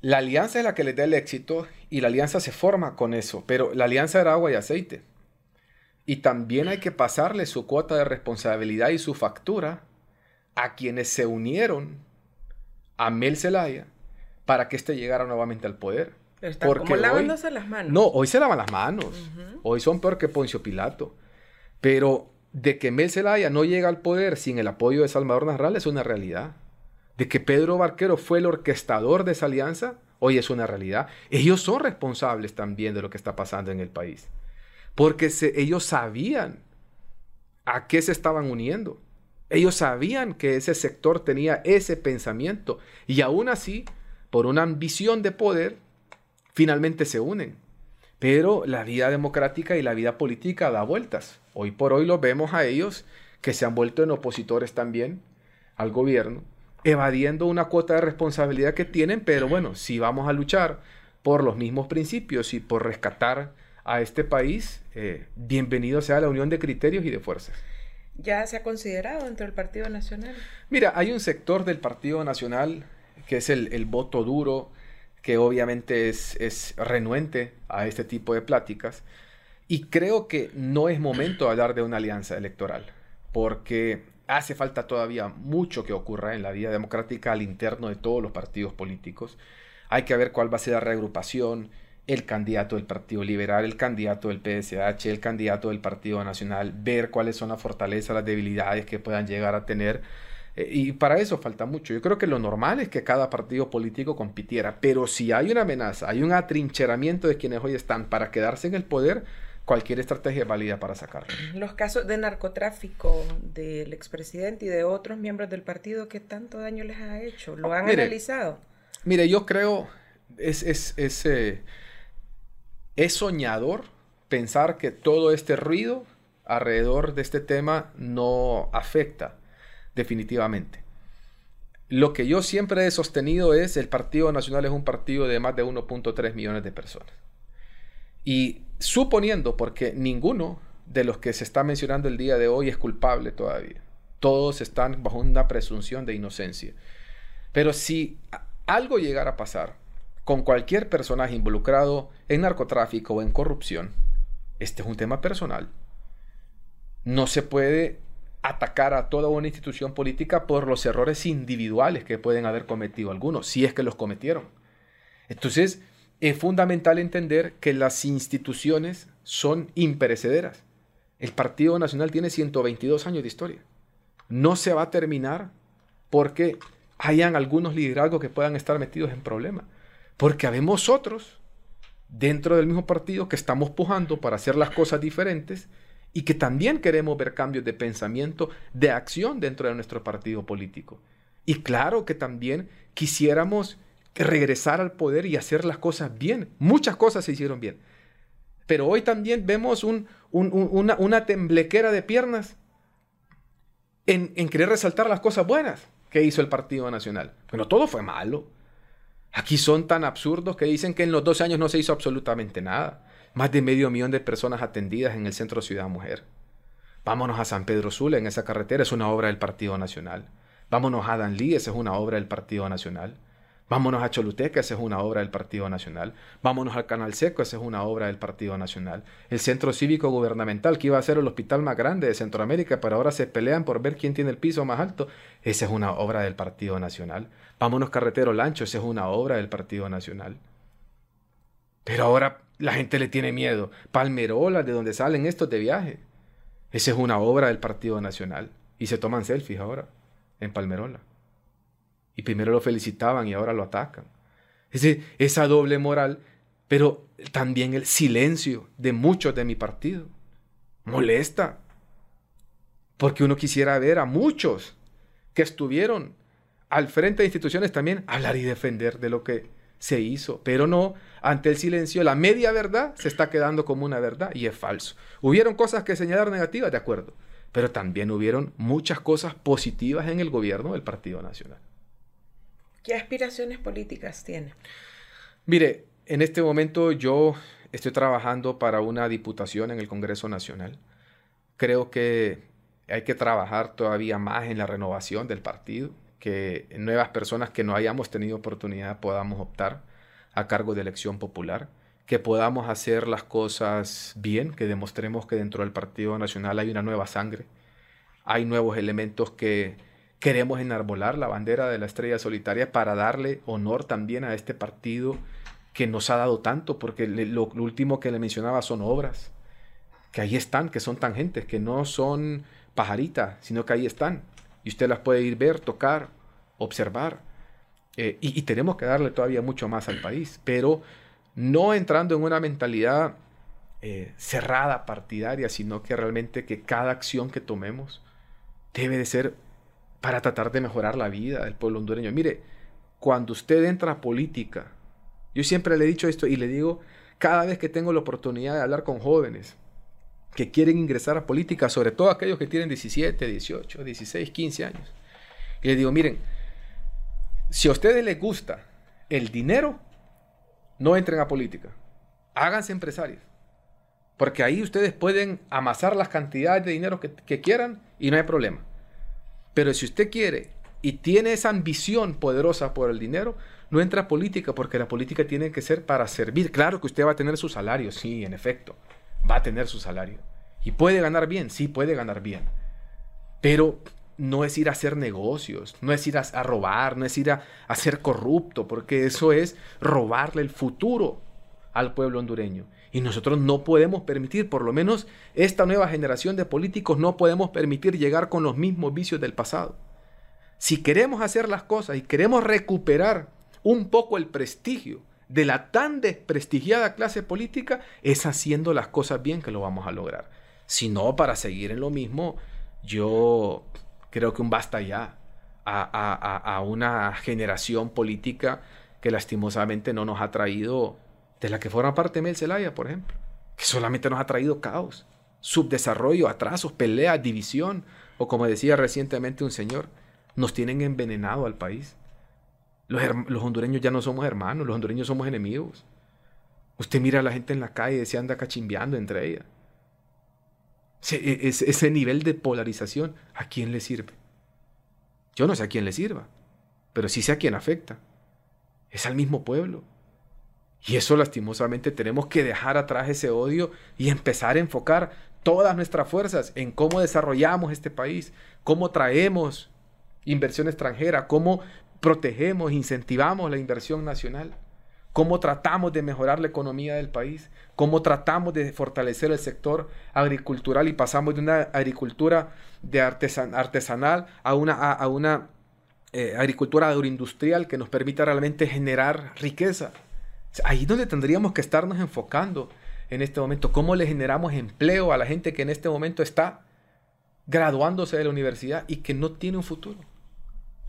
la alianza es la que le da el éxito y la alianza se forma con eso, pero la alianza era agua y aceite. Y también hay que pasarle su cuota de responsabilidad y su factura a quienes se unieron a Mel Zelaya para que éste llegara nuevamente al poder. Están Porque como lavándose las manos. No, hoy se lavan las manos. Hoy son peor que Poncio Pilato. Pero de que Mel Zelaya no llega al poder sin el apoyo de Salvador Narral es una realidad. De que Pedro Barquero fue el orquestador de esa alianza, hoy es una realidad. Ellos son responsables también de lo que está pasando en el país porque ellos sabían a qué se estaban uniendo. Ellos sabían que ese sector tenía ese pensamiento y aún así, por una ambición de poder, finalmente se unen. Pero la vida democrática y la vida política da vueltas. Hoy por hoy lo vemos a ellos que se han vuelto en opositores también al gobierno, evadiendo una cuota de responsabilidad que tienen, pero bueno, si vamos a luchar por los mismos principios y por rescatar a este país, eh, bienvenido sea la unión de criterios y de fuerzas. Ya se ha considerado dentro del Partido Nacional? Mira, hay un sector del Partido Nacional que es el, voto duro, que obviamente es, es, renuente a este tipo de pláticas. Y creo que no es momento de hablar de una alianza electoral, porque hace falta todavía mucho que ocurra en la vida democrática al interno de todos los partidos políticos. Hay que ver cuál va a ser la reagrupación, el candidato del Partido Liberal, el candidato del PSH, el candidato del Partido Nacional, ver cuáles son las fortalezas, las debilidades que puedan llegar a tener. Eh, y para eso falta mucho. Yo creo que lo normal es que cada partido político compitiera, pero si hay una amenaza, hay un atrincheramiento de quienes hoy están para quedarse en el poder, cualquier estrategia es válida para sacarlo. Los casos de narcotráfico del expresidente y de otros miembros del partido, ¿qué tanto daño les ha hecho? ¿Lo han analizado? Mire, yo creo, es, es, es eh, es soñador pensar que todo este ruido alrededor de este tema no afecta definitivamente. Lo que yo siempre he sostenido es el Partido Nacional es un partido de más de 1.3 millones de personas. Y suponiendo, porque ninguno de los que se está mencionando el día de hoy es culpable todavía, todos están bajo una presunción de inocencia. Pero si algo llegara a pasar, con cualquier personaje involucrado en narcotráfico o en corrupción, este es un tema personal. No se puede atacar a toda una institución política por los errores individuales que pueden haber cometido algunos, si es que los cometieron. Entonces, es fundamental entender que las instituciones son imperecederas. El Partido Nacional tiene 122 años de historia. No se va a terminar porque hayan algunos liderazgos que puedan estar metidos en problemas. Porque habemos otros dentro del mismo partido que estamos pujando para hacer las cosas diferentes y que también queremos ver cambios de pensamiento, de acción dentro de nuestro partido político. Y claro que también quisiéramos regresar al poder y hacer las cosas bien. Muchas cosas se hicieron bien. Pero hoy también vemos una, temblequera de piernas en, en querer resaltar las cosas buenas que hizo el Partido Nacional. Pero todo fue malo. Aquí son tan absurdos que dicen que en los 12 años no se hizo absolutamente nada. Más de medio millón de personas atendidas en el centro Ciudad Mujer. Vámonos a San Pedro Sula, en esa carretera es una obra del Partido Nacional. Vámonos a Danlí, esa es una obra del Partido Nacional. Vámonos a Choluteca, esa es una obra del Partido Nacional. Vámonos al Canal Seco, esa es una obra del Partido Nacional. El Centro Cívico Gubernamental, que iba a ser el hospital más grande de Centroamérica, pero ahora se pelean por ver quién tiene el piso más alto, esa es una obra del Partido Nacional. Vámonos Carretero Lancho, esa es una obra del Partido Nacional. Pero ahora la gente le tiene miedo. Palmerola, de donde salen estos de viaje. Esa es una obra del Partido Nacional. Y se toman selfies ahora, en Palmerola. Y primero lo felicitaban y ahora lo atacan. Esa doble moral, pero también el silencio de muchos de mi partido. Molesta. Porque uno quisiera ver a muchos que estuvieron al frente de instituciones también hablar y defender de lo que se hizo, pero no ante el silencio. La media verdad se está quedando como una verdad y es falso. Hubieron cosas que señalar negativas, de acuerdo, pero también hubieron muchas cosas positivas en el gobierno del Partido Nacional. ¿Qué aspiraciones políticas tiene? Mire, en este momento yo estoy trabajando para una diputación en el Congreso Nacional. Creo que hay que trabajar todavía más en la renovación del partido, que nuevas personas que no hayamos tenido oportunidad podamos optar a cargo de elección popular, que podamos hacer las cosas bien, que demostremos que dentro del Partido Nacional hay una nueva sangre, hay nuevos elementos que Queremos enarbolar la bandera de la estrella solitaria para darle honor también a este partido que nos ha dado tanto, porque lo, último que le mencionaba son obras, que ahí están, que son tangentes, que no son pajaritas, sino que ahí están. Y usted las puede ir ver, tocar, observar. Eh, y, tenemos que darle todavía mucho más al país, pero no entrando en una mentalidad eh, cerrada, partidaria, sino que realmente que cada acción que tomemos debe de ser para tratar de mejorar la vida del pueblo hondureño. Mire, cuando usted entra a política, yo siempre le he dicho esto y le digo cada vez que tengo la oportunidad de hablar con jóvenes que quieren ingresar a política, sobre todo aquellos que tienen 17, 18, 16, 15 años, y le digo, miren, si a ustedes les gusta el dinero, no entren a política, háganse empresarios. Porque ahí ustedes pueden amasar las cantidades de dinero que, que quieran y no hay problema. Pero si usted quiere y tiene esa ambición poderosa por el dinero, no entra a política porque la política tiene que ser para servir. Claro que usted va a tener su salario, sí, en efecto, va a tener su salario. Y puede ganar bien, sí, puede ganar bien. Pero no es ir a hacer negocios, no es ir a, robar, no es ir a, a, ser corrupto, porque eso es robarle el futuro al pueblo hondureño. Y nosotros no podemos permitir, por lo menos esta nueva generación de políticos, no podemos permitir llegar con los mismos vicios del pasado. Si queremos hacer las cosas y queremos recuperar un poco el prestigio de la tan desprestigiada clase política, es haciendo las cosas bien que lo vamos a lograr. Si no, para seguir en lo mismo, yo creo que un basta ya a, una generación política que lastimosamente no nos ha traído, de la que forma parte Mel Zelaya, por ejemplo, que solamente nos ha traído caos, subdesarrollo, atrasos, peleas, división, o como decía recientemente un señor, nos tienen envenenado al país. Los, hondureños ya no somos hermanos, los hondureños somos enemigos. Usted mira a la gente en la calle y se anda cachimbeando entre ellas. E, ese, ese nivel de polarización, ¿a quién le sirve? Yo no sé a quién le sirva, pero sí sé a quién afecta. Es al mismo pueblo. Y eso lastimosamente tenemos que dejar atrás ese odio y empezar a enfocar todas nuestras fuerzas en cómo desarrollamos este país, cómo traemos inversión extranjera, cómo protegemos, incentivamos la inversión nacional, cómo tratamos de mejorar la economía del país, cómo tratamos de fortalecer el sector agricultural y pasamos de una agricultura de artesanal a una, a, una eh, agricultura agroindustrial que nos permita realmente generar riqueza. Ahí es donde tendríamos que estarnos enfocando en este momento, cómo le generamos empleo a la gente que en este momento está graduándose de la universidad y que no tiene un futuro.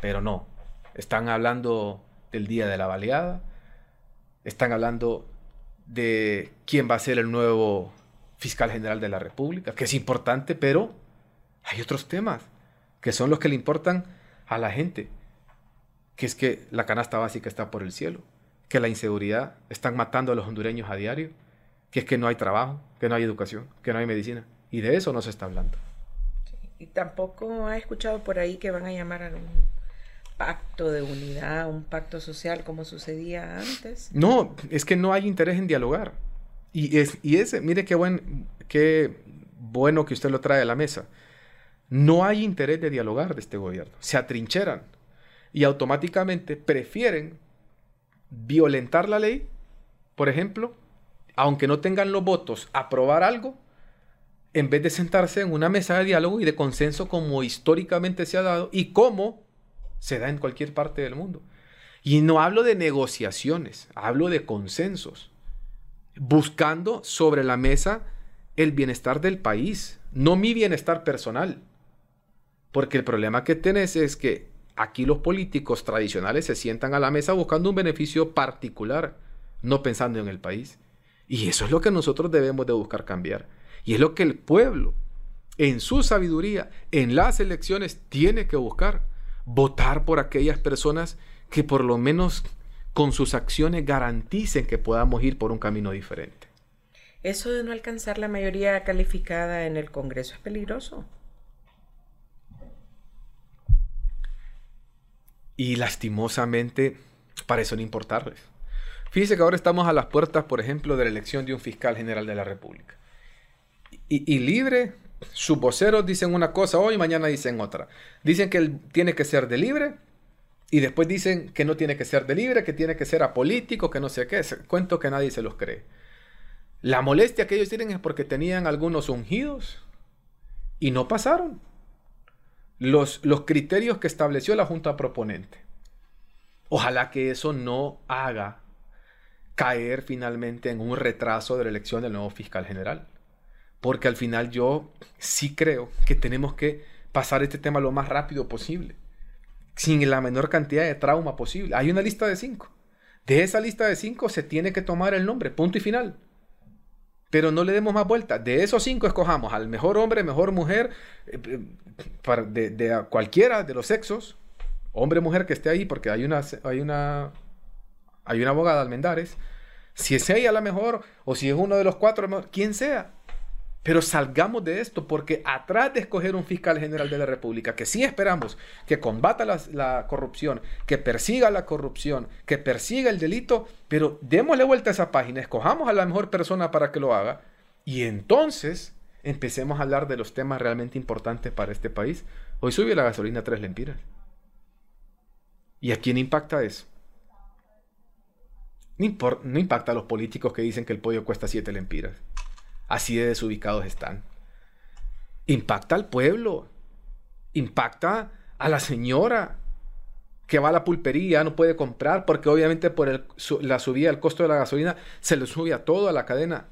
Pero no, están hablando del día de la baleada, están hablando de quién va a ser el nuevo fiscal general de la República, que es importante, pero hay otros temas que son los que le importan a la gente, que es que la canasta básica está por el cielo, que la inseguridad están matando a los hondureños a diario, que es que no hay trabajo, que no hay educación, que no hay medicina, y de eso no se está hablando. y tampoco ha escuchado por ahí que van a llamar a un pacto de unidad, un pacto social como sucedía antes. No, es que no hay interés en dialogar. Y, es, y ese, mire qué, buen, qué bueno que usted lo trae a la mesa. No hay interés de dialogar de este gobierno. Se atrincheran y automáticamente prefieren violentar la ley, por ejemplo, aunque no tengan los votos, aprobar algo, en vez de sentarse en una mesa de diálogo y de consenso como históricamente se ha dado y como se da en cualquier parte del mundo. Y no hablo de negociaciones, hablo de consensos, buscando sobre la mesa el bienestar del país, no mi bienestar personal. Porque el problema que tenés es que aquí los políticos tradicionales se sientan a la mesa buscando un beneficio particular, no pensando en el país. Y eso es lo que nosotros debemos de buscar cambiar. Y es lo que el pueblo, en su sabiduría, en las elecciones, tiene que buscar votar por aquellas personas que por lo menos con sus acciones garanticen que podamos ir por un camino diferente. ¿Eso de no alcanzar la mayoría calificada en el Congreso es peligroso? Y lastimosamente parece no importarles. Fíjese que ahora estamos a las puertas, por ejemplo, de la elección de un fiscal general de la República. Y, y libre sus voceros dicen una cosa hoy mañana dicen otra. Dicen que él tiene que ser de libre y después dicen que no tiene que ser de libre, que tiene que ser apolítico, que no sé qué. Cuento que nadie se los cree. La molestia que ellos tienen es porque tenían algunos ungidos y no pasaron los, los criterios que estableció la Junta Proponente. Ojalá que eso no haga caer finalmente en un retraso de la elección del nuevo fiscal general porque al final yo sí creo que tenemos que pasar este tema lo más rápido posible, sin la menor cantidad de trauma posible. Hay una lista de cinco. De esa lista de cinco se tiene que tomar el nombre, punto y final. Pero no le demos más vuelta. De esos cinco escojamos al mejor hombre, mejor mujer, eh, eh, de, de, cualquiera de los sexos, hombre, mujer que esté ahí, porque hay una, hay una, hay una abogada, Almendares. Si es ella la mejor, o si es uno de los cuatro, quien sea Pero salgamos de esto porque atrás de escoger un fiscal general de la República, que sí esperamos que combata la, corrupción, que persiga la corrupción, que persiga el delito, pero démosle vuelta a esa página, escojamos a la mejor persona para que lo haga y entonces empecemos a hablar de los temas realmente importantes para este país. Hoy subió la gasolina a tres lempiras. ¿Y a quién impacta eso? No, no impacta a los políticos que dicen que el pollo cuesta siete lempiras. Así de desubicados están. Impacta al pueblo. Impacta a la señora que va a la pulpería, no puede comprar porque obviamente por la subida del costo de la gasolina se le sube a todo a la cadena.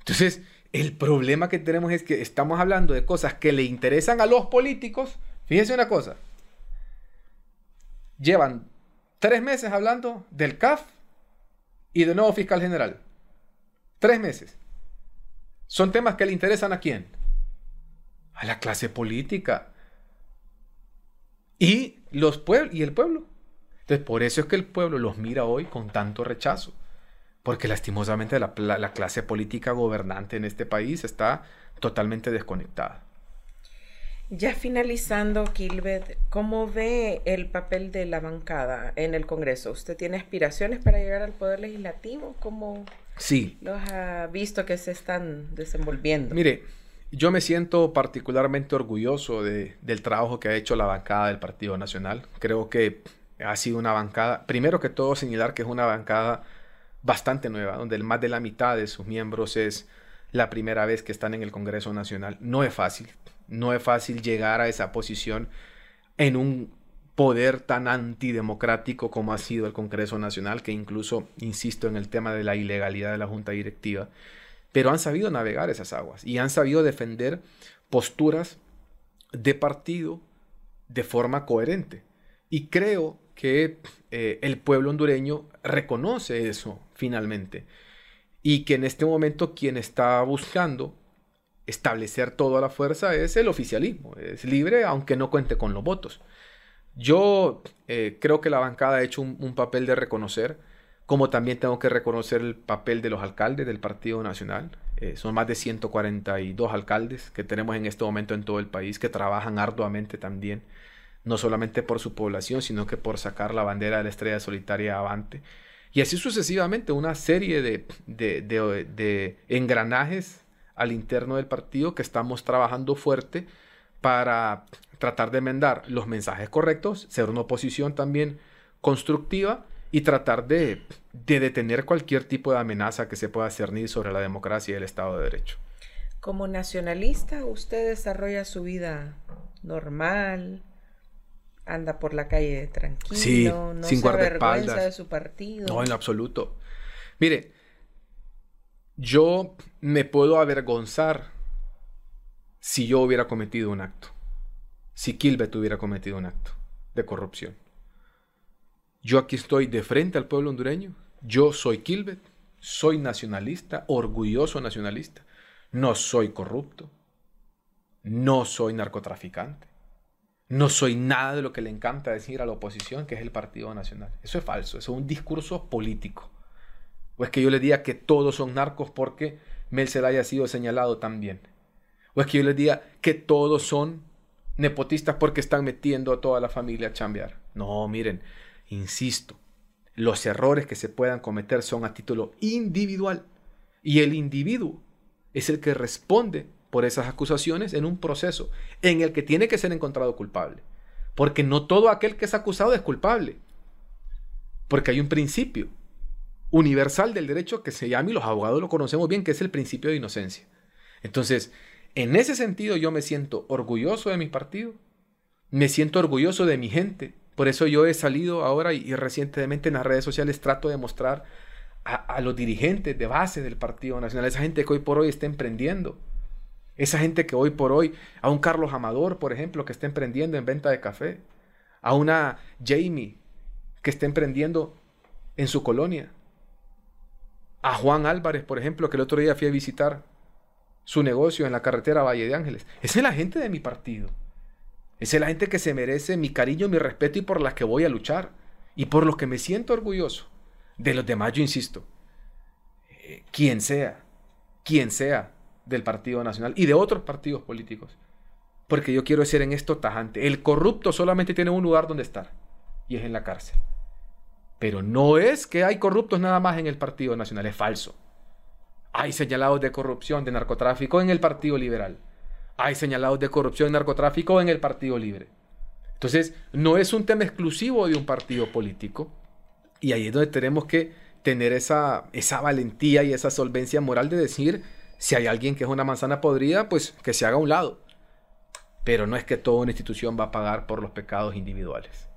Entonces, el problema que tenemos es que estamos hablando de cosas que le interesan a los políticos. Fíjense una cosa. Llevan tres meses hablando del CAF y del nuevo fiscal general. Tres meses. ¿Son temas que le interesan a quién? A la clase política. Y, los pueblos, y el pueblo. Entonces, por eso es que el pueblo los mira hoy con tanto rechazo. Porque lastimosamente la, la clase política gobernante en este país está totalmente desconectada. Ya finalizando, Kilbert, ¿cómo ve el papel de la bancada en el Congreso? ¿Usted tiene aspiraciones para llegar al Poder Legislativo? ¿Cómo, Sí. Los ha visto que se están desenvolviendo. Mire, yo me siento particularmente orgulloso de, del trabajo que ha hecho la bancada del Partido Nacional. Creo que ha sido una bancada, primero que todo señalar que es una bancada bastante nueva, donde más de la mitad de sus miembros es la primera vez que están en el Congreso Nacional. No es fácil, no es fácil llegar a esa posición en un poder tan antidemocrático como ha sido el Congreso Nacional, que incluso, insisto en el tema de la ilegalidad de la Junta Directiva, pero han sabido navegar esas aguas y han sabido defender posturas de partido de forma coherente. Y creo que eh, el pueblo hondureño reconoce eso finalmente y que en este momento quien está buscando establecer toda la fuerza es el oficialismo, es libre aunque no cuente con los votos. Yo eh, creo que la bancada ha hecho un, papel de reconocer, como también tengo que reconocer el papel de los alcaldes del Partido Nacional. Eh, son más de 142 alcaldes que tenemos en este momento en todo el país que trabajan arduamente también, no solamente por su población, sino que por sacar la bandera de la estrella solitaria avante. Y así sucesivamente, una serie de, de engranajes al interno del partido que estamos trabajando fuerte para tratar de enmendar los mensajes correctos, ser una oposición también constructiva y tratar de, detener cualquier tipo de amenaza que se pueda cernir sobre la democracia y el Estado de Derecho. Como nacionalista, usted desarrolla su vida normal, anda por la calle tranquilo, no sin se avergüenza de su partido. No, en absoluto. Mire, yo me puedo avergonzar si yo hubiera cometido un acto si Kilbert hubiera cometido un acto de corrupción. Yo aquí estoy de frente al pueblo hondureño. Yo soy Kilbert, soy nacionalista, orgulloso nacionalista. No soy corrupto. No soy narcotraficante. No soy nada de lo que le encanta decir a la oposición, que es el Partido Nacional. Eso es falso, eso es un discurso político. O es que yo le diga que todos son narcos porque Mel haya sido señalado también. O es que yo le diga que todos son nepotistas porque están metiendo a toda la familia a chambear. No, miren, insisto, los errores que se puedan cometer son a título individual y el individuo es el que responde por esas acusaciones en un proceso en el que tiene que ser encontrado culpable. Porque no todo aquel que es acusado es culpable. Porque hay un principio universal del derecho que se llama, y los abogados lo conocemos bien, que es el principio de inocencia. Entonces, en ese sentido yo me siento orgulloso de mi partido, me siento orgulloso de mi gente. Por eso yo he salido ahora y, recientemente en las redes sociales trato de mostrar a, los dirigentes de base del Partido Nacional, esa gente que hoy por hoy está emprendiendo. Esa gente que hoy por hoy, a un Carlos Amador, por ejemplo, que está emprendiendo en venta de café, a una Jamie que está emprendiendo en su colonia, a Juan Álvarez, por ejemplo, que el otro día fui a visitar su negocio en la carretera Valle de Ángeles. Esa es la gente de mi partido. Esa es la gente que se merece mi cariño, mi respeto y por la que voy a luchar. Y por los que me siento orgulloso. De los demás, yo insisto. Eh, quien sea, quien sea, del Partido Nacional y de otros partidos políticos. Porque yo quiero ser en esto tajante. El corrupto solamente tiene un lugar donde estar y es en la cárcel. Pero no es que hay corruptos nada más en el Partido Nacional, es falso. Hay señalados de corrupción, de narcotráfico en el Partido Liberal. Hay señalados de corrupción y narcotráfico en el Partido Libre. Entonces, no es un tema exclusivo de un partido político. Y ahí es donde tenemos que tener esa, esa valentía y esa solvencia moral de decir, si hay alguien que es una manzana podrida, pues que se haga a un lado. Pero no es que toda una institución va a pagar por los pecados individuales.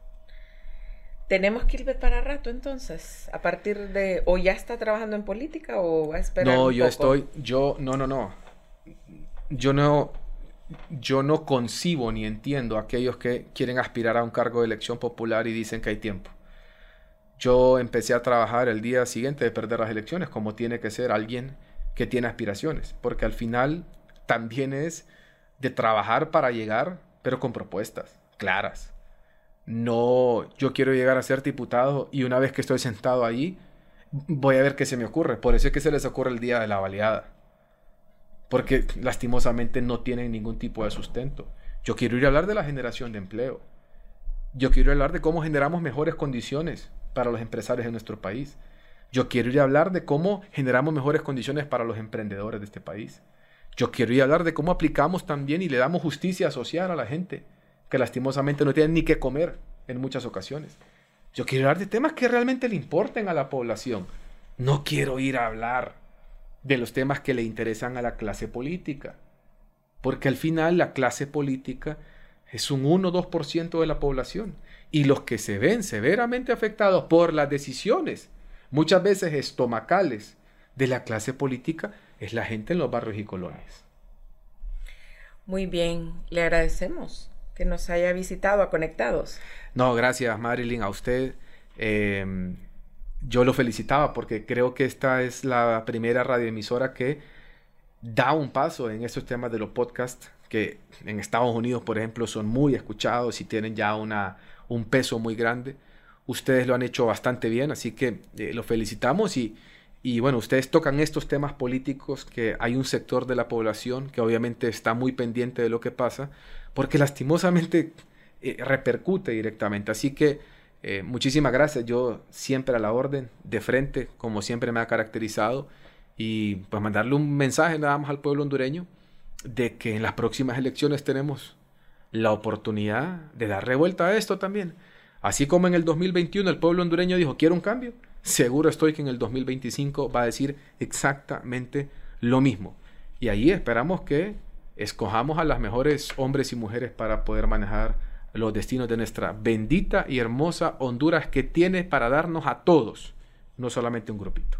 ¿Tenemos que ir para rato entonces? A partir de. ¿O ya está trabajando en política o va a esperar? No, yo estoy. Yo. No, no, no. Yo no. Yo no concibo ni entiendo a aquellos que quieren aspirar a un cargo de elección popular y dicen que hay tiempo. Yo empecé a trabajar el día siguiente de perder las elecciones, como tiene que ser alguien que tiene aspiraciones, porque al final también es de trabajar para llegar, pero con propuestas claras. No, yo quiero llegar a ser diputado y una vez que estoy sentado ahí, voy a ver qué se me ocurre. Por eso es que se les ocurre el día de la baleada. Porque lastimosamente no tienen ningún tipo de sustento. Yo quiero ir a hablar de la generación de empleo. Yo quiero hablar de cómo generamos mejores condiciones para los empresarios en nuestro país. Yo quiero ir a hablar de cómo generamos mejores condiciones para los emprendedores de este país. Yo quiero ir a hablar de cómo aplicamos también y le damos justicia social a la gente que lastimosamente no tienen ni que comer en muchas ocasiones. Yo quiero hablar de temas que realmente le importen a la población. No quiero ir a hablar de los temas que le interesan a la clase política. Porque al final la clase política es un 1 o 2% de la población. Y los que se ven severamente afectados por las decisiones, muchas veces estomacales, de la clase política, es la gente en los barrios y colonias. Muy bien, le agradecemos que nos haya visitado a Conectados. No, gracias Marilyn, a usted. Em, yo lo felicitaba porque creo que esta es la primera radioemisora que da un paso en esos temas de los podcasts que en Estados Unidos, por ejemplo, son muy escuchados y tienen ya una, un peso muy grande. Ustedes lo han hecho bastante bien, así que eh, lo felicitamos y, y bueno, ustedes tocan estos temas políticos que hay un sector de la población que obviamente está muy pendiente de lo que pasa, porque lastimosamente eh, repercute directamente. Así que eh, muchísimas gracias, yo siempre a la orden, de frente, como siempre me ha caracterizado, y pues mandarle un mensaje nada más al pueblo hondureño de que en las próximas elecciones tenemos la oportunidad de dar revuelta a esto también. Así como en el 2021 el pueblo hondureño dijo quiero un cambio, seguro estoy que en el 2025 va a decir exactamente lo mismo. Y ahí esperamos que escojamos a las mejores hombres y mujeres para poder manejar los destinos de nuestra bendita y hermosa Honduras que tiene para darnos a todos, no solamente un grupito.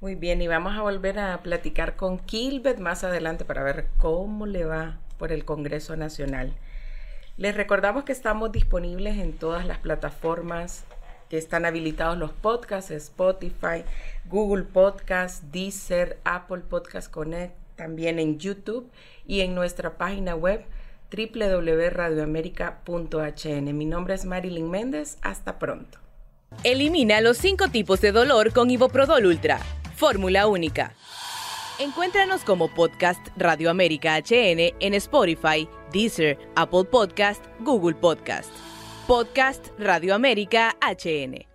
Muy bien, y vamos a volver a platicar con Kilbert más adelante para ver cómo le va por el Congreso Nacional. Les recordamos que estamos disponibles en todas las plataformas que están habilitados los podcasts, Spotify, Google Podcast, Deezer, Apple Podcast Connect, también en YouTube y en nuestra página web www.radioamerica.hn. Mi nombre es Marilyn Méndez. Hasta pronto. Elimina los cinco tipos de dolor con Iboprodol Ultra. Fórmula única. Encuéntranos como podcast Radio América HN en Spotify, Deezer, Apple Podcast, Google Podcast. Podcast Radio América HN.